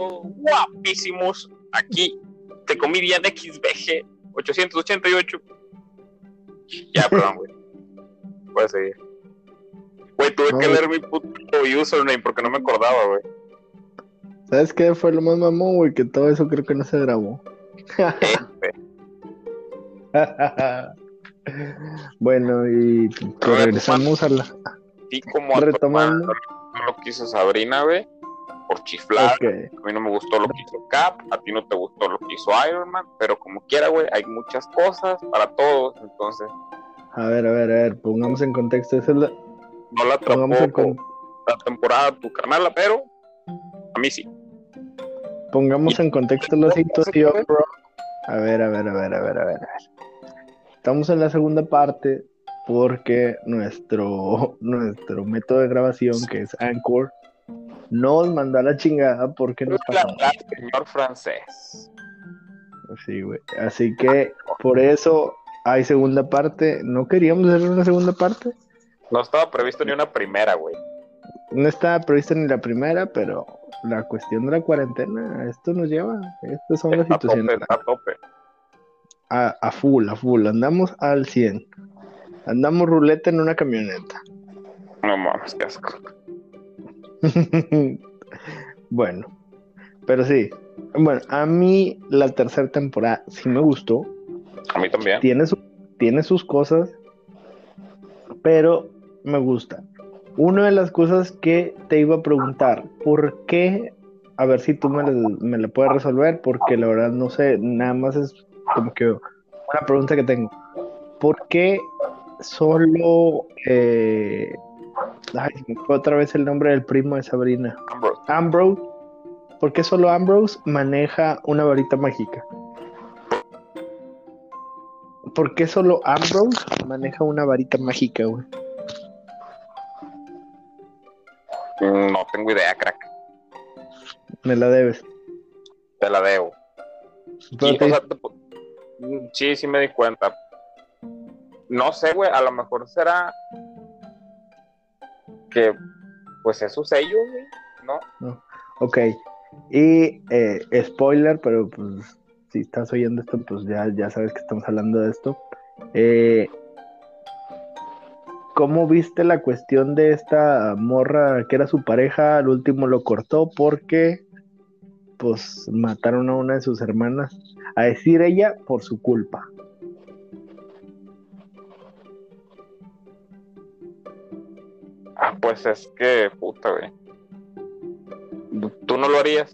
todos guapísimos. Aquí te comí bien XBG 888. Ya, perdón, güey. Puedes seguir. Güey, tuve que leer mi puto username porque no me acordaba, güey. ¿Sabes qué fue lo más mamón, güey? Que todo eso creo que no se grabó. bueno, y regresamos a la. Sí, como a retomando lo que hizo Sabrina, güey, por chiflar. A mí no me gustó lo que hizo Cap, a ti no te gustó lo que hizo Iron Man, pero como quiera, güey, hay muchas cosas para todos, entonces. A ver, a ver, a ver, pongamos en contexto. Esa es la... No la atrapó la temporada tu carnal, pero a mí sí. Pongamos en contexto la situación, bro. A ver, a ver, a ver, a ver, a ver. Estamos en la segunda parte porque nuestro, nuestro método de grabación, que es Anchor, nos mandó a la chingada porque nos pasamos. señor francés. Sí, güey. Así que por eso hay segunda parte. ¿No queríamos hacer una segunda parte? No estaba previsto ni una primera, güey. No estaba previsto ni la primera, pero la cuestión de la cuarentena, esto nos lleva. Estas son las situaciones. a, tope. A, a full, a full. Andamos al 100. Andamos ruleta en una camioneta. No mames, qué asco. bueno, pero sí. Bueno, a mí la tercera temporada sí me gustó. A mí también. Tiene, tiene sus cosas, pero me gusta. Una de las cosas que te iba a preguntar, ¿por qué? A ver si tú me, me la puedes resolver, porque la verdad no sé, nada más es como que una pregunta que tengo. ¿Por qué solo. Eh, ay, me fue otra vez el nombre del primo de Sabrina. Ambrose. Ambrose. ¿Por qué solo Ambrose maneja una varita mágica? ¿Por qué solo Ambrose maneja una varita mágica, güey? No tengo idea, crack. Me la debes. Te la debo. sí, sí me di cuenta, no sé, güey, a lo mejor será que pues es su sello, ¿no? no. Ok. Y eh, spoiler, pero pues si estás oyendo esto, pues ya, ya sabes que estamos hablando de esto. Eh, ¿Cómo viste la cuestión de esta morra que era su pareja? Al último lo cortó porque pues mataron a una de sus hermanas. A decir ella por su culpa. Pues es que, puta, güey. ¿Tú no lo harías?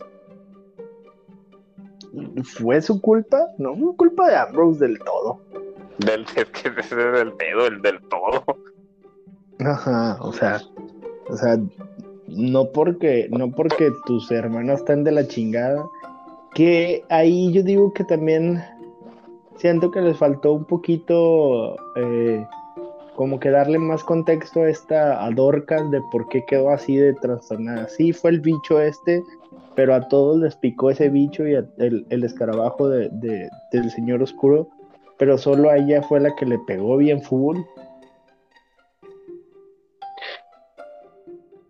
¿Fue su culpa? No fue culpa de Ambrose del todo. Del, es que es del pedo, el del todo. Ajá, o sea, o sea, no porque, no porque tus hermanos están de la chingada, que ahí yo digo que también siento que les faltó un poquito eh, como que darle más contexto a esta a Dorcas de por qué quedó así de trastornada. Sí, fue el bicho este, pero a todos les picó ese bicho y el, escarabajo de, del señor oscuro, pero solo a ella fue la que le pegó bien full.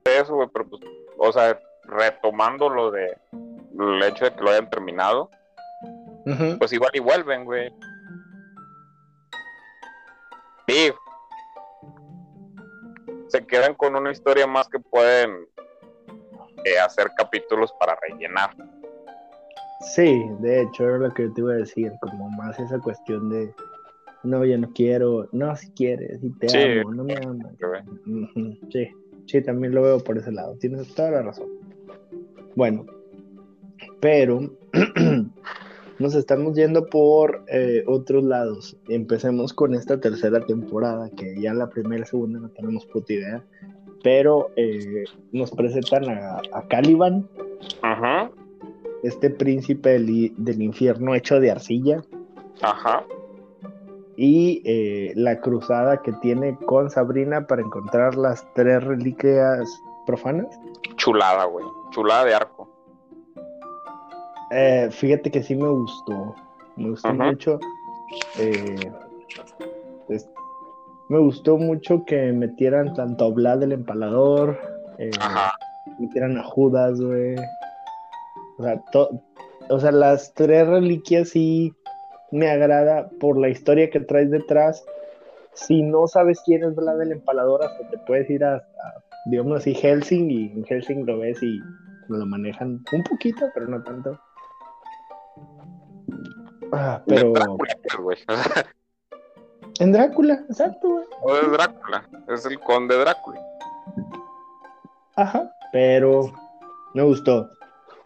Eso, güey, pero pues, o sea, retomando lo de el hecho de que lo hayan terminado, pues igual y vuelven, güey. Sí, se quedan con una historia más que pueden eh, hacer capítulos para rellenar. Sí, de hecho era lo que yo te iba a decir, como más esa cuestión de no, ya no quiero, no, si quieres, si te amo, no me amas. Sí, sí, también lo veo por ese lado, tienes toda la razón. Bueno, pero nos estamos yendo por eh, otros lados. Empecemos con esta tercera temporada, que ya la primera y segunda no tenemos puta idea. Pero eh, nos presentan a, Caliban, Ajá. este príncipe del, infierno hecho de arcilla. Ajá. Y eh, la cruzada que tiene con Sabrina para encontrar las tres reliquias profanas. Chulada, güey. Chulada de arco. Eh, fíjate que sí me gustó. Me gustó mucho. Eh, me gustó mucho que metieran tanto a Vlad el empalador. Eh, metieran a Judas, güey. O sea, o sea, las tres reliquias sí me agrada por la historia que traes detrás. Si no sabes quién es Vlad el Empalador, hasta te puedes ir a, digamos así, Helsing y en Helsing lo ves y lo manejan un poquito, pero no tanto. Ah, pero. en Drácula, exacto, güey. O de Drácula, es el conde Drácula. Ajá, pero me gustó.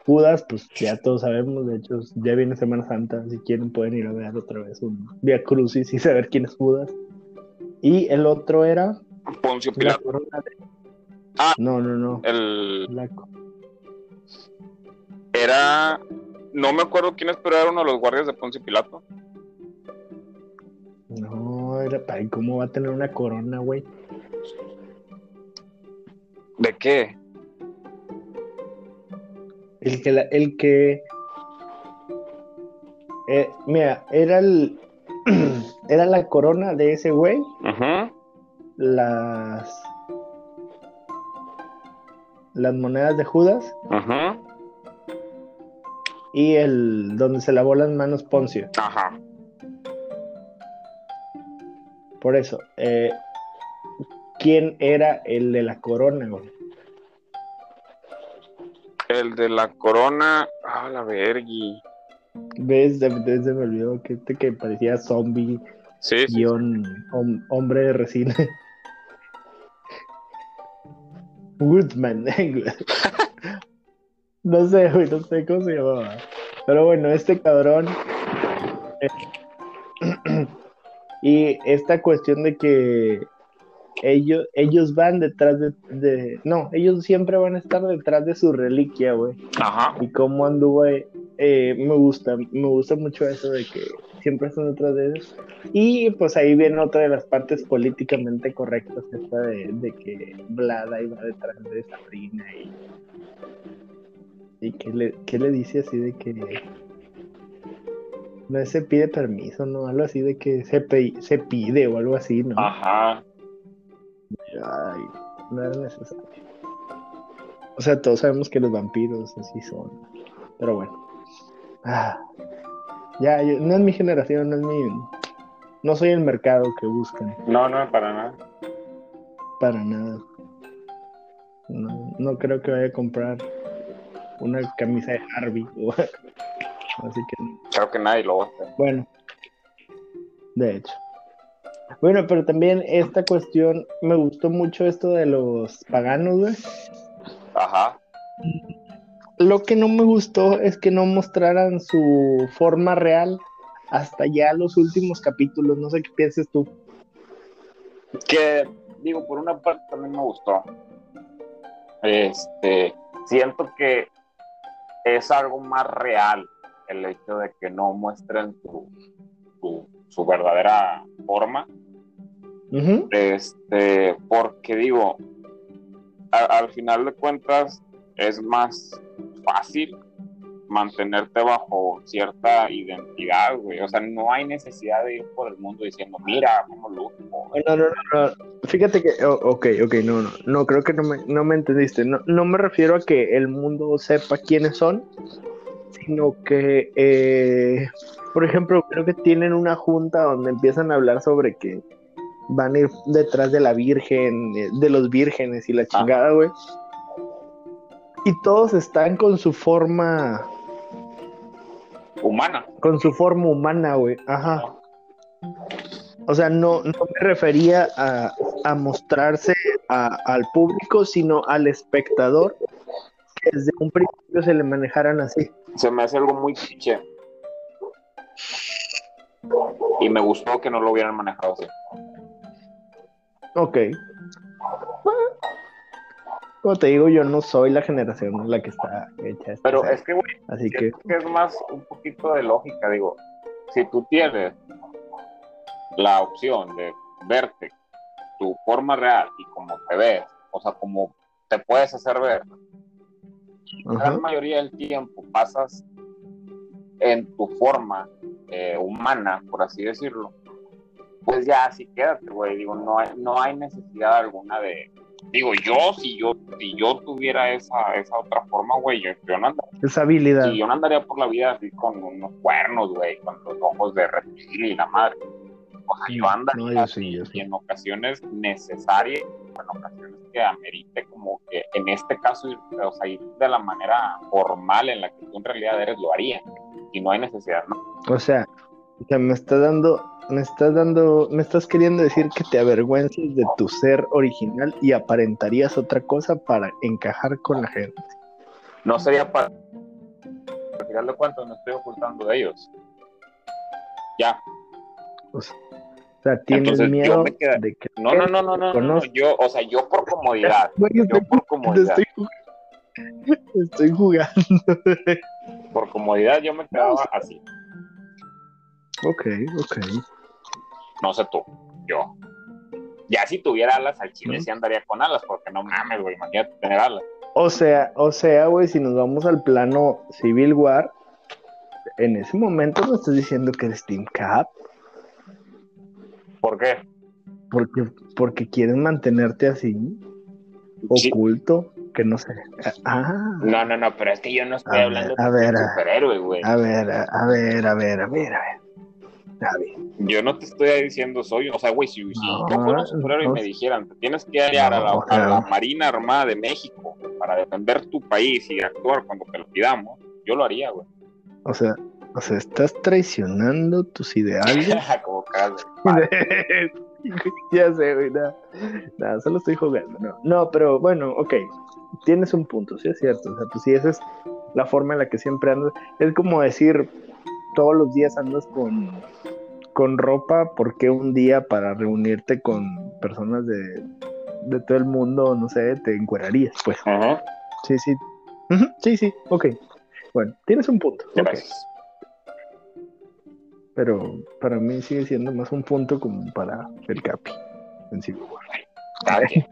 Judas, pues ya todos sabemos, de hecho, ya viene Semana Santa, si quieren pueden ir a ver otra vez un Via Crucis y saber quién es Judas. Y el otro era Poncio Pilato. Ah, no, no, no. El Era no me acuerdo era uno de los guardias de Poncio Pilato. No, era para ¿cómo va a tener una corona, güey? ¿De qué? El que, el que, eh, mira, era el, era la corona de ese güey. Ajá. Las, las monedas de Judas. Ajá. Y el donde se lavó las manos Poncio. Ajá. Por eso, eh, ¿quién era el de la corona, güey? El de la corona, ah, la vergui. ¿Ves? Desde me olvidó que este que parecía zombie. Sí, guion, hombre de resina. Woodman. no sé, güey, no sé cómo se llamaba. Pero bueno, este cabrón. Eh, y esta cuestión de que ellos, ellos van detrás de, No, ellos siempre van a estar detrás de su reliquia, güey. Ajá. Y cómo anduvo, eh, me gusta, me gusta mucho eso de que siempre están detrás de ellos. Y pues ahí viene otra de las partes políticamente correctas, esta de, de que Vlada iba detrás de Sabrina y. ¿Y qué le, qué le dice así de que no se pide permiso, ¿no? Algo así de que se, se pide o algo así, ¿no? Ajá. Ay, no era necesario. O sea, todos sabemos que los vampiros así son. Pero bueno. Ah, ya, no es mi generación, no es mi. No soy el mercado que buscan. No, no, para nada. Para nada. No, no creo que vaya a comprar una camisa de Harvey. Así que. Creo que nadie lo va a hacer. Bueno, de hecho. Bueno, pero también esta cuestión, me gustó mucho esto de los paganos, güey. Ajá. Lo que no me gustó es que no mostraran su forma real hasta ya los últimos capítulos. No sé qué pienses tú. Que, digo, por una parte también me gustó. Este, siento que es algo más real el hecho de que no muestren su, su verdadera forma. Este, porque digo, al final de cuentas es más fácil mantenerte bajo cierta identidad, güey. O sea, no hay necesidad de ir por el mundo diciendo, mira, cómo lo No, no, no, Fíjate que, ok, ok, no, no, no, creo que no me, no me entendiste. No, no me refiero a que el mundo sepa quiénes son, sino que, eh, por ejemplo, creo que tienen una junta donde empiezan a hablar sobre que van a ir detrás de la Virgen, de los vírgenes y la chingada, güey. Y todos están con su forma humana. Con su forma humana, güey. Ajá. O sea, no, no me refería a, a mostrarse al público, sino al espectador, que desde un principio se le manejaran así. Se me hace algo muy cliché. Y me gustó que no lo hubieran manejado así. Ok. Como te digo, yo no soy la generación en la que está hecha. Esta Pero es que, güey, Así que... es más un poquito de lógica. Digo, si tú tienes la opción de verte tu forma real y como te ves, o sea, como te puedes hacer ver, la gran mayoría del tiempo pasas en tu forma eh, humana, por así decirlo, pues ya así quédate, güey. Digo, no hay, no hay necesidad alguna de, digo, yo, si yo, si yo tuviera esa, esa otra forma, güey, yo, yo no andaría. Esa habilidad. Sí, yo no andaría por la vida así con unos cuernos, güey, con los ojos de reptil y la madre. O sea, yo andaría No, yo sí, yo sí. y en ocasiones necesarias, en ocasiones que amerite como que en este caso, o sea, ir de la manera formal en la que tú en realidad eres, lo haría. Y no hay necesidad, ¿no? O sea, o sea, me está dando, me estás dando, me estás queriendo decir que te avergüences de tu ser original y aparentarías otra cosa para encajar con la gente. No sería para... Al final de cuentas, me estoy ocultando de ellos. Ya, O sea, tienes Entonces, miedo queda- de que No, no, no, no, no, no, yo, o sea, yo por comodidad, yo por comodidad, estoy jugando. Estoy jugando. por comodidad yo me quedaba así, ok, ok. no sé tú, yo. Ya si tuviera alas al chile ¿No? sí andaría con alas, porque no mames, güey, imagínate tener alas. O sea, o sea, güey, si nos vamos al plano Civil War, en ese momento me estás diciendo que eres Team Cap, ¿Por qué? porque, porque quieren mantenerte así, Sí. oculto, que no sé. Ah, No, no, no, pero es que yo no estoy A hablando ver, a de ver, superhéroe, güey. a ver, a ver, a ver, a ver, a ver. Yo no te estoy diciendo soy, o sea, güey, si, si No, yo fuera un superhéroe no. y me dijeran, te tienes que hallar a, la, a. Marina Armada de México para defender tu país y actuar cuando te lo pidamos, yo lo haría, güey. O sea, o sea, estás traicionando tus ideales. Como ya sé, güey, nada, nada, solo estoy jugando, no. No, pero bueno, ok, tienes un punto, sí es cierto, o sea, pues si esa es la forma en la que siempre andas, es como decir, todos los días andas con, con ropa, ¿por qué un día para reunirte con personas de, de todo el mundo, no sé, te encuerarías? Pues, Ajá, sí, sí, sí, sí, ok, bueno, tienes un punto, ok. gracias. pero para mí sigue siendo más un punto como para el Capi en quien.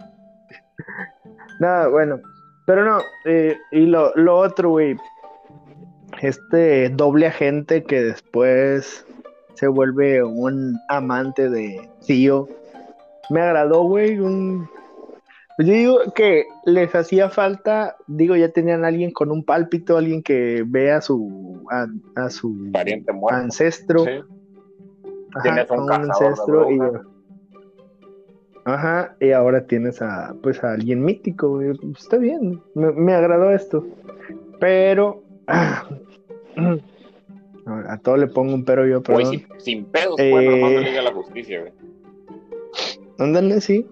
Nada, bueno, pero no, eh, y lo, lo otro, güey, este doble agente que después se vuelve un amante de Tío, me agradó, güey, un... Yo digo que les hacía falta, digo, ya tenían a alguien con un pálpito, alguien que vea a su, a, a su Pariente muerto. ancestro. Sí. Ajá, un un ancestro y ajá y ahora tienes a pues a alguien mítico güey. Pues, está bien me, me agradó esto pero a, todo le pongo un pero yo perdón. sin, sin pedos, Eh, pues, nomás no le diga la justicia, güey. ándale sí.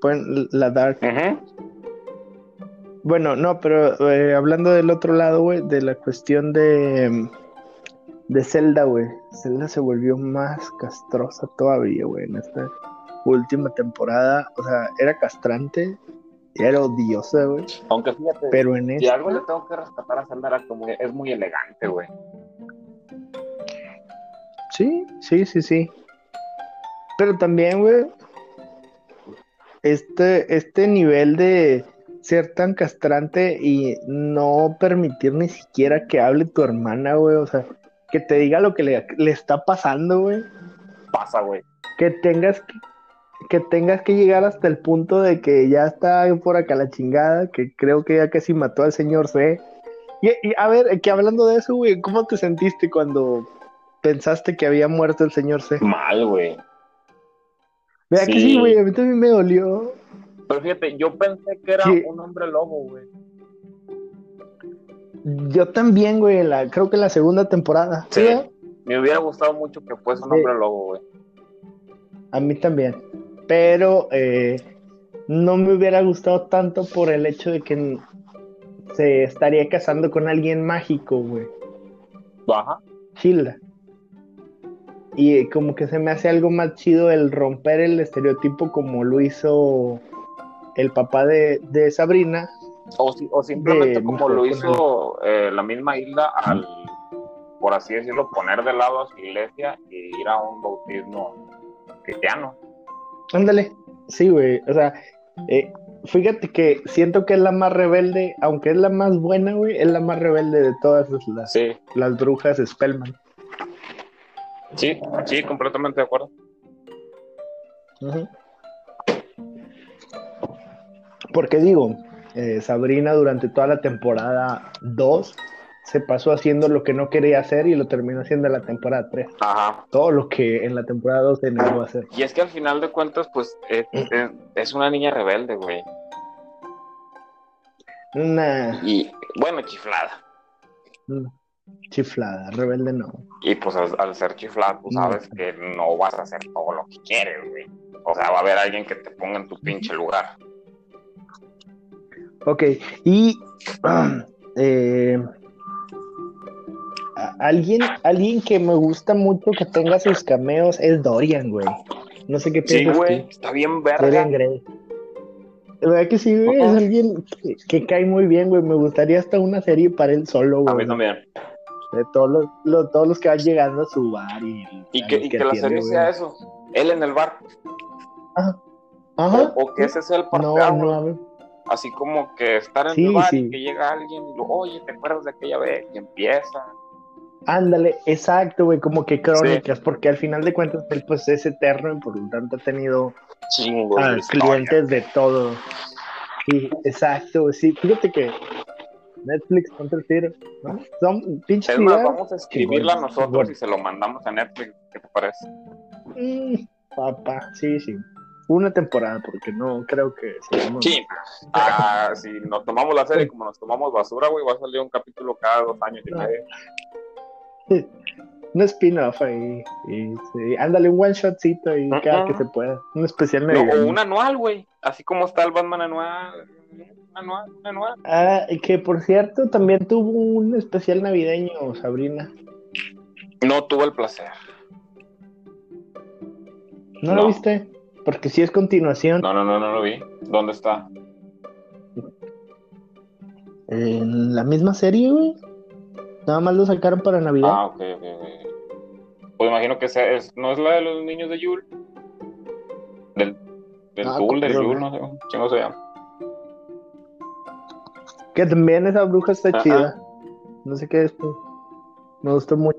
Pon la dark. Bueno no pero eh, hablando del otro lado güey de la cuestión de de Zelda güey. Zelda se volvió más castrosa todavía güey en esta última temporada. O sea era castrante era odiosa güey Aunque fíjate, pero en si esta algo le tengo que rescatar a era como es muy elegante, güey. Sí, sí, sí, sí. Pero también, güey, este, este nivel de ser tan castrante y no permitir ni siquiera que hable tu hermana, güey, o sea, que te diga lo que le, le está pasando, güey, Pasa, güey. que tengas que, que tengas que llegar hasta el punto de que ya está por acá la chingada, que creo que ya casi mató al señor C. Y, y, a ver, que hablando de eso, güey, ¿cómo te sentiste cuando pensaste que había muerto el señor C? Mal, güey. Vea que Sí. sí, güey, a mí también me dolió. Pero fíjate, yo pensé que era Sí. un hombre lobo, güey. Yo también, güey, la, creo que en la segunda temporada. Sí. ¿Sí? Me hubiera gustado mucho que fuese un Sí. hombre lobo, güey. A mí también. Pero eh, no me hubiera gustado tanto por el hecho de que se estaría casando con alguien mágico, güey. Ajá. Chila. Y eh, como que se me hace algo más chido el romper el estereotipo como lo hizo el papá de, de Sabrina. O, si- o simplemente De como lo hizo eh, la misma isla al, por así decirlo, poner de lado a su iglesia y ir a un bautismo cristiano. Ándale. Sí, güey. O sea, eh, fíjate que siento que es la más rebelde, aunque es la más buena, güey, es la más rebelde de todas las, Sí, las brujas Spellman. sí, sí, completamente de acuerdo. Porque digo, eh, Sabrina durante toda la temporada 2 se pasó haciendo lo que no quería hacer y lo terminó haciendo en la temporada 3. Ajá. Todo lo que en la temporada 2 se negó a hacer. Y es que al final de cuentas, pues, es, es- es una niña rebelde, güey. Una Y, bueno, chiflada. una chiflada, rebelde no. Y pues al, al ser chiflada, tú No. sabes que no vas a hacer todo lo que quieres, güey. O sea, va a haber alguien que te ponga en tu pinche lugar. Ok, y eh, alguien, alguien que me gusta mucho que tenga sus cameos es Dorian, güey. No sé qué Sí, piensas güey, tú. está bien Dorian verga. Gray. ¿Verdad que sí, güey? Ajá. Es alguien que, que cae muy bien, güey. Me gustaría hasta una serie para él solo, A güey. mí también. De todos los, los- todos los que van llegando a su bar y, Y a que, los y que la serie güey. sea eso. Él en el bar. Ajá. O, o que ese sea el No, parteaguas. no, a ver. Así como que estar en Sí, el bar sí. y que llega alguien y lo, oye, ¿te acuerdas de aquella vez? Y empieza. Ándale, exacto, güey, como que crónicas, porque al final de cuentas él pues es eterno y por lo tanto ha tenido Chingo. clientes de todo. Sí, exacto, sí, fíjate que Netflix contra el tiro, ¿no? Son pinches Es más, vamos a escribirla Chingón, nosotros chingón. y se lo mandamos a Netflix. ¿Qué te parece? Mm, papá, sí, sí. Una temporada, porque no creo que Sí. Ah, si nos tomamos la serie como nos tomamos basura, güey, va a salir un capítulo cada dos años y No. Un spin-off ahí. Y, sí, ándale, un one shotcito ahí cada que se pueda. Un especial No, o un anual, güey. Así como está el Batman anual. Un anual, un anual. Ah, y que por cierto también tuvo un especial navideño, Sabrina. No tuve el placer. ¿No, No. lo viste? Porque sí es continuación. No, no, no, no lo vi. ¿Dónde está? En la misma serie, güey. Nada más lo sacaron para Navidad. Ah, ok, ok, ok. Pues imagino que sea, es, no es la de los niños de Yule. Del, del Ah, Tul, del Yule, no sé cómo chingo se llama. Que también esa bruja está Ajá. chida. No sé qué es. pues. Me gustó mucho.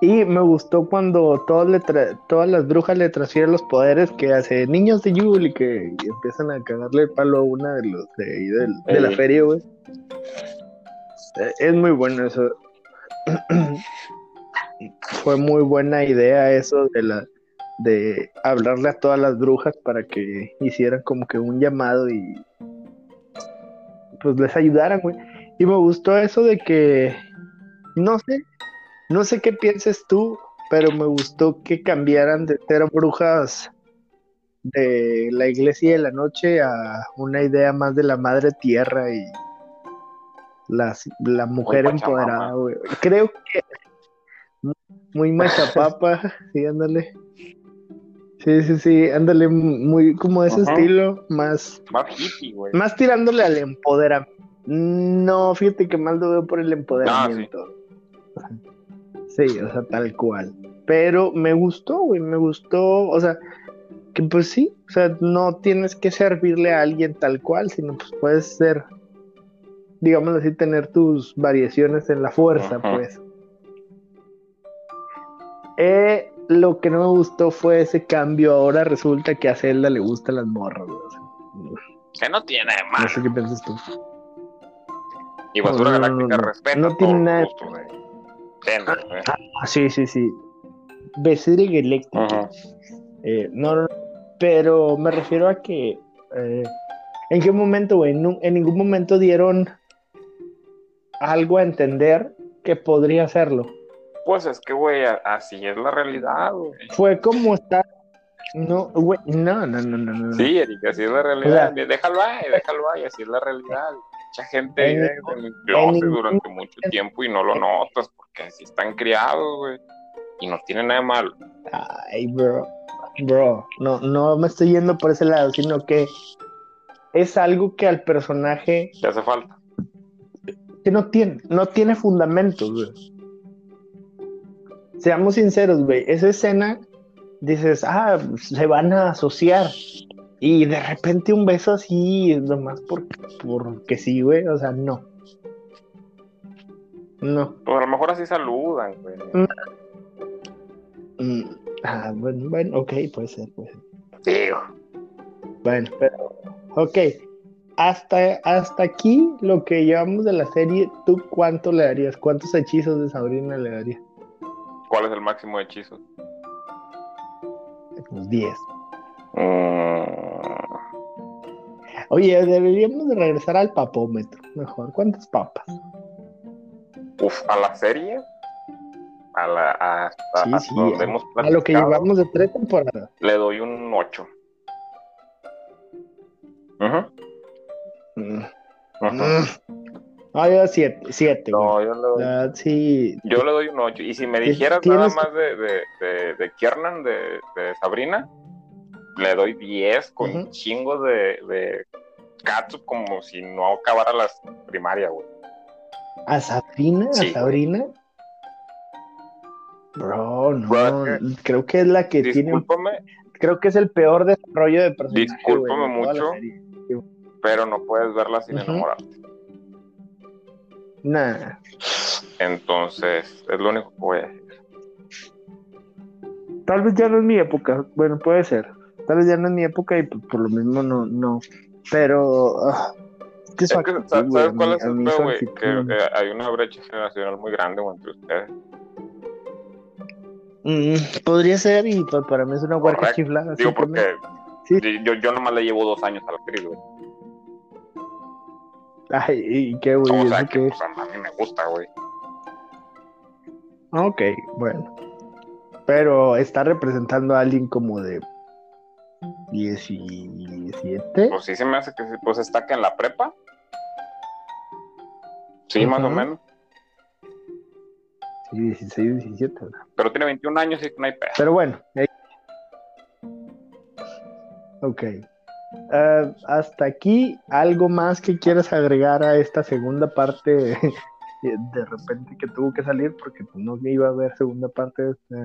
Y me gustó cuando todos le tra- todas las brujas le transfieren los poderes que hace niños de Yule y que empiezan a cagarle el palo a una de los de, del- de la feria, güey. Eh, Es muy bueno eso. Fue muy buena idea eso de la de hablarle a todas las brujas para que hicieran como que un llamado y pues les ayudaran, güey. Y me gustó eso de que no sé, no sé qué pienses tú, pero me gustó que cambiaran de ser brujas de la iglesia de la noche a una idea más de la madre tierra y las, la mujer Muy empoderada, güey. Creo que muy machapapa, sí, ándale. Sí, sí, sí, ándale, muy como ese estilo, más, Más hippie, güey. más tirándole al empoderamiento. No, fíjate que más lo veo por el empoderamiento. sí. o sea, tal cual. Pero me gustó, güey, me gustó, o sea, que pues sí, o sea, no tienes que servirle a alguien tal cual, sino pues puedes ser, digamos así, tener tus variaciones en la fuerza, Ajá. pues. Eh, lo que no me gustó fue ese cambio. Ahora resulta que a Zelda le gustan las morras, güey. o sea, Que no tiene de no sé qué piensas tú. Y Basura No, no, no, Galáctica no. respeta No tiene nada- güey. Entiendo, güey. Ah, sí, sí, sí. Eléctrica. Ajá. Eh, no, no, pero me refiero a que. eh, ¿En qué momento, güey? En ningún momento dieron algo a entender que podría hacerlo. Pues es que, güey, así es la realidad, güey. Fue como estar. No, güey, no, no, no, no, no. Sí, Erika, así es la O realidad. sea- déjalo ahí, déjalo ahí, así es la realidad. Mucha gente En vive ningún- en el closet ningún- durante mucho tiempo y no lo notas porque así están criados, güey. Y no tiene nada de malo. Ay, bro. Bro, no, no me estoy yendo por ese lado, sino que es algo que al personaje ¿Qué hace falta? Que no tiene, no tiene fundamentos, güey. Seamos sinceros, güey. Esa escena, dices, ah, se van a asociar. Y de repente un beso así, nomás por, porque sí, güey. O sea, no. No. Pues a lo mejor así saludan, güey. Mm, Ah, bueno, bueno, ok, puede ser, puede ser. Digo. Bueno, pero, ok. Hasta, hasta aquí, lo que llevamos de la serie, ¿tú cuánto le darías? ¿Cuántos hechizos de Sabrina le darías? ¿Cuál es el máximo de hechizos? Pues 10. Mm, Oye, deberíamos de regresar al papómetro. Mejor, ¿cuántas papas? uf, a la serie. A la, Sí, hasta sí, donde hemos A lo que llevamos de tres temporadas. Le doy un 8. Ujú, Mm. Ujú. Mm. Ah, yo siete, siete, güey. No, yo le doy, sí. yo le doy un 8. Y si me Ti- dijeras tienes nada más de, de, de, de Kiernan, de, de Sabrina, le doy 10 con Ujú. chingos de, de catsup como si no acabara la primaria, güey. ¿A Sabrina? ¿A. Sabrina? Bro, no. Bro, creo que es la que tiene. Discúlpame, Creo que es el peor desarrollo de personaje. Discúlpame güey, mucho. Pero no puedes verla sin Ujú. enamorarte. Nah. Entonces, es lo único que voy a decir. Tal vez ya no es mi época. Bueno, puede ser. Tal vez ya no es mi época y pues, por lo mismo no. no. Pero. ah, es que ¿sabes cuál es el güey? Que hay una brecha generacional muy grande entre ustedes. Mm, podría ser y pues, para mí es una huerca Correcto. chiflada. Digo, porque Sí. yo, yo nomás le llevo dos años a la actriz, güey. Ay, ¿y qué, güey? O sea, ¿Eso que pues, a mí me gusta, güey. Ok, bueno. Pero está representando a alguien como de 17. Pues sí se me hace que pues está que en la prepa. Sí, más o menos. Sí, 16, 17. ¿verdad? Pero tiene 21 años y no hay pedo. Pero bueno. eh. Ok. Ah, hasta aquí, ¿algo más que quieras agregar a esta segunda parte? de repente que tuvo que salir porque pues, no iba a haber segunda parte de este,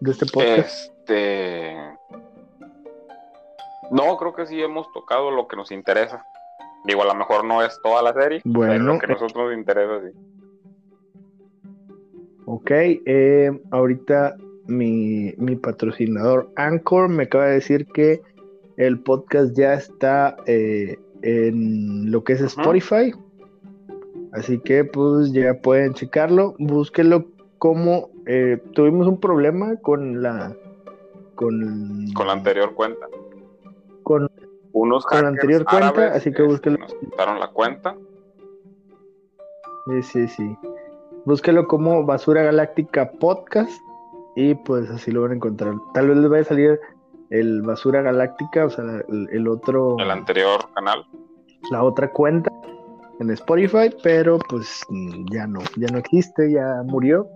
de este podcast. Este. No, creo que sí hemos tocado lo que nos interesa. Digo, a lo mejor no es toda la serie, pero Bueno, lo que a nosotros nos interesa, sí. Ok, eh, ahorita mi, mi patrocinador Anchor me acaba de decir que el podcast ya está eh, en lo que es Spotify. Así que pues ya pueden checarlo. Búsquenlo como eh, tuvimos un problema con la con, Con la anterior cuenta. con Unos Con la anterior cuenta, así que este, búsquenlo. Nos quitaron la cuenta. Sí, sí, sí. Búsquelo como Basura Galáctica Podcast y pues así lo van a encontrar. Tal vez les vaya a salir el Basura Galáctica, o sea, el, el otro, El anterior canal. la otra cuenta en Spotify, pero pues mm, ya no, ya no existe, ya murió.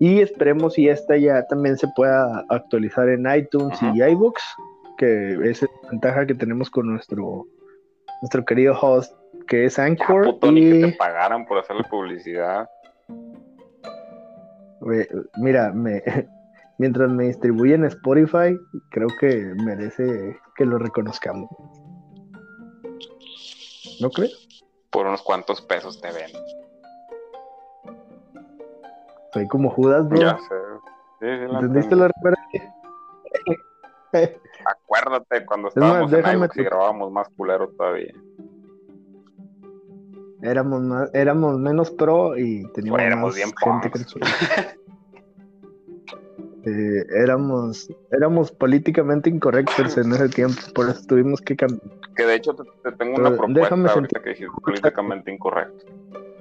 Y esperemos si esta ya también se pueda actualizar en iTunes y iBooks, que es la ventaja que tenemos con nuestro, nuestro querido host, que es Ya, Anchor. puto, ni que y- te pagaran por hacerle publicidad. Güey, Mira, me, mientras me distribuyen Spotify, creo que merece que lo reconozcamos. ¿No crees? Por unos cuantos pesos te ven. Soy como Judas, bro. Ya sé. Sí, sí, la ¿Entendiste la referencia? Acuérdate cuando más, estábamos en déjame iVoox y grabábamos más culero todavía. éramos, más, éramos menos pro y teníamos Éramos más bien gente que éramos, éramos políticamente incorrectos en ese tiempo, por eso tuvimos que cambiar. Que de hecho te, te tengo Pero una propuesta déjame ahorita que dijiste políticamente incorrecto.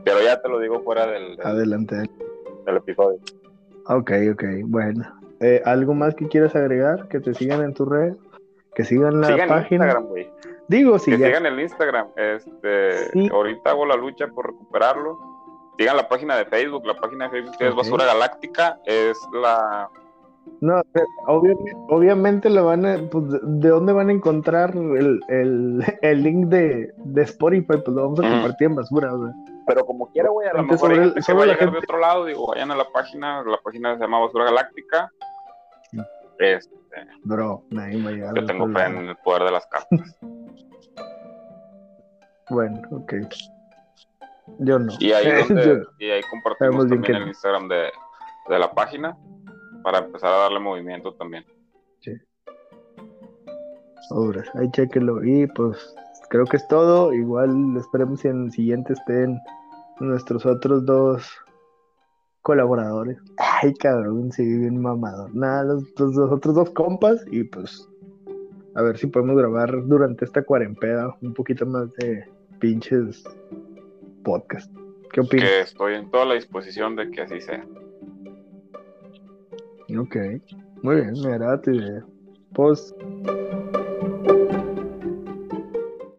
Pero ya te lo digo fuera del, del, Adelante. del episodio. Ok, ok, bueno. Eh, ¿Algo más que quieras agregar? Que te sigan en tu red, que sigan la Sigan página. Instagram, güey. Digo, si que ya. sigan el Instagram. Este, Sí. Ahorita hago la lucha por recuperarlo. Sigan la página de Facebook. La página de Facebook es. Basura Galáctica. Es la. No, obviamente, obviamente lo van a, pues, ¿de- ¿de dónde van a encontrar el, el, el link de, de Spotify? Pues lo vamos a compartir en basura, o sea. Pero como quiera, güey, a lo mejor hay sobre- que va a la llegar gente- de otro lado. Digo, vayan a la página. La página se llama Basura Galáctica. Este, Bro, nadie va a llegar. yo tengo fe en el poder de las cartas. Bueno, ok. Yo no. Y ahí, donde, y ahí compartimos bien también que el. Instagram de, de la página para empezar a darle movimiento también. Sobres, ahí chequenlo. Y pues creo que es todo. Igual esperemos si en el siguiente estén nuestros otros dos colaboradores. Ay, cabrón, sí, bien mamador. Nada, los, los, otros dos compas y pues a ver si podemos grabar durante esta cuarentena un poquito más de pinches podcast. ¿Qué opinas? Que estoy en toda la disposición de que así sea. Ok, muy bien, me agrada tu idea. Pues